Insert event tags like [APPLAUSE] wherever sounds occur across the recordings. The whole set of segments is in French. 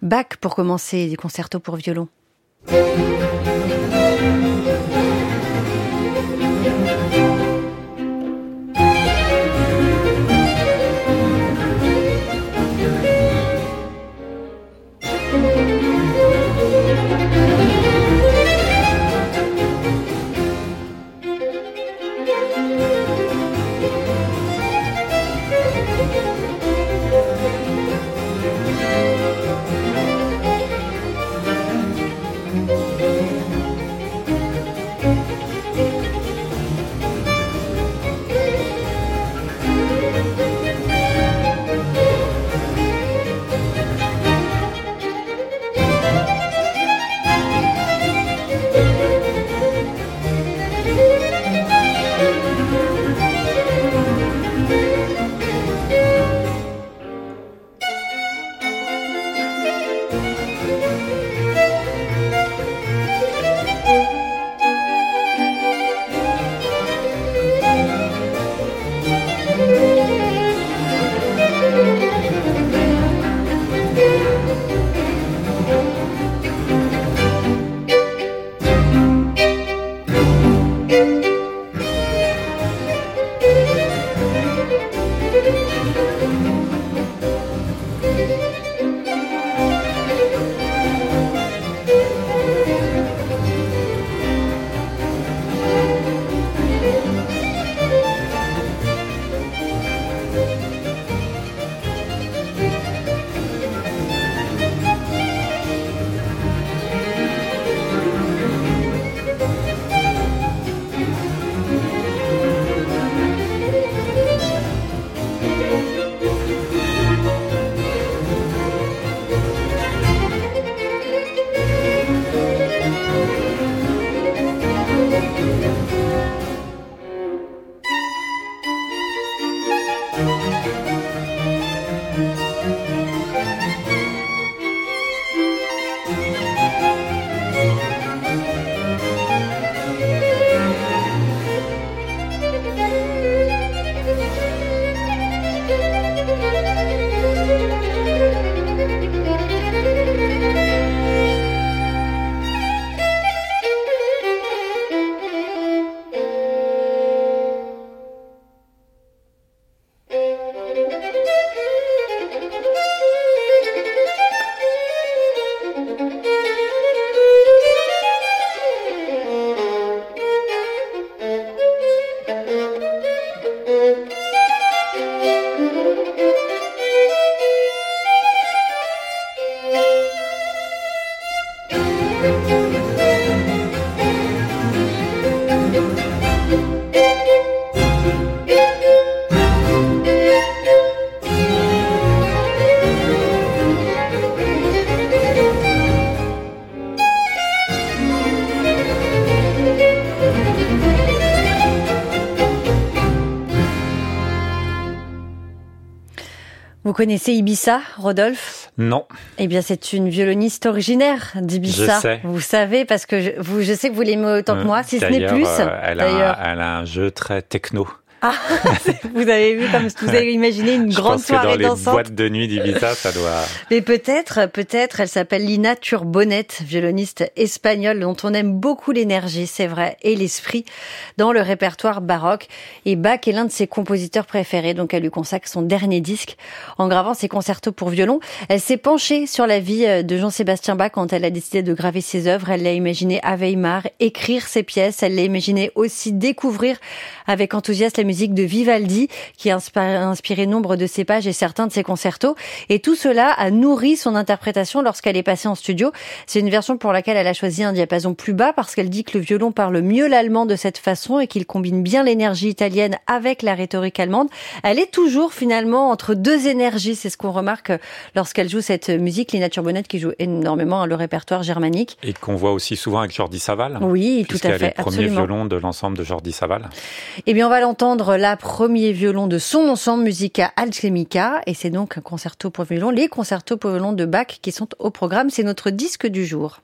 Bach pour commencer, des concertos pour violon. Connaissez Ibiza, Rodolphe Non. Eh bien, c'est une violoniste originaire d'Ibiza. Je sais. Vous savez, parce que je, vous, je sais que vous l'aimez autant que moi, si ce n'est plus. Euh, elle, a, elle a un jeu très techno. Ah, [LAUGHS] vous avez vu comme vous avez imaginé une grande soirée que dans les boîtes de nuit d'Ibiza, ça doit. [LAUGHS] Mais peut-être, peut-être, elle s'appelle Lina Turbonette, violoniste espagnole dont on aime beaucoup l'énergie, c'est vrai, et l'esprit dans le répertoire baroque. Et Bach est l'un de ses compositeurs préférés, donc elle lui consacre son dernier disque en gravant ses concertos pour violon. Elle s'est penchée sur la vie de Jean-Sébastien Bach quand elle a décidé de graver ses œuvres. Elle l'a imaginé à Weimar, écrire ses pièces. Elle l'a imaginé aussi découvrir avec enthousiasme musique de Vivaldi, qui a inspiré nombre de ses pages et certains de ses concertos. Et tout cela a nourri son interprétation lorsqu'elle est passée en studio. C'est une version pour laquelle elle a choisi un diapason plus bas parce qu'elle dit que le violon parle mieux l'allemand de cette façon et qu'il combine bien l'énergie italienne avec la rhétorique allemande. Elle est toujours finalement entre deux énergies. C'est ce qu'on remarque lorsqu'elle joue cette musique. Lina Turbonette qui joue énormément le répertoire germanique. Et qu'on voit aussi souvent avec Jordi Saval. Oui, tout à fait. Est le premier violon de l'ensemble de Jordi Saval. Eh bien, on va l'entendre là, premier violon de son ensemble Musica Alchemica, et c'est donc un concerto pour violon, les concertos pour violon de Bach qui sont au programme. C'est notre disque du jour.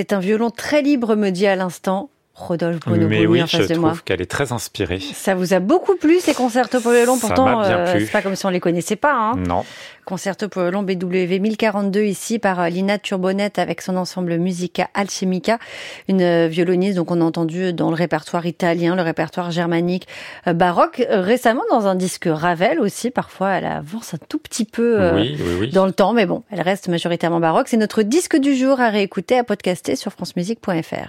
C'est un violon très libre, me dit à l'instant Rodolphe Bruno Mais oui, en face je de trouve qu'elle est très inspirée. Ça vous a beaucoup plu ces concertos pour violon Ça Pourtant, euh, c'est pas comme si on les connaissait pas. Hein. Non. Concerto pour violon BW 1042 ici par euh, Lina Turbonette avec son ensemble Musica Alchemica, une euh, violoniste donc on a entendu dans le répertoire italien, le répertoire germanique, baroque. Récemment dans un disque Ravel aussi, parfois elle avance un tout petit peu euh, Oui, oui, oui. dans le temps, mais bon, elle reste majoritairement baroque. C'est notre disque du jour à réécouter, à podcaster sur francemusique.fr.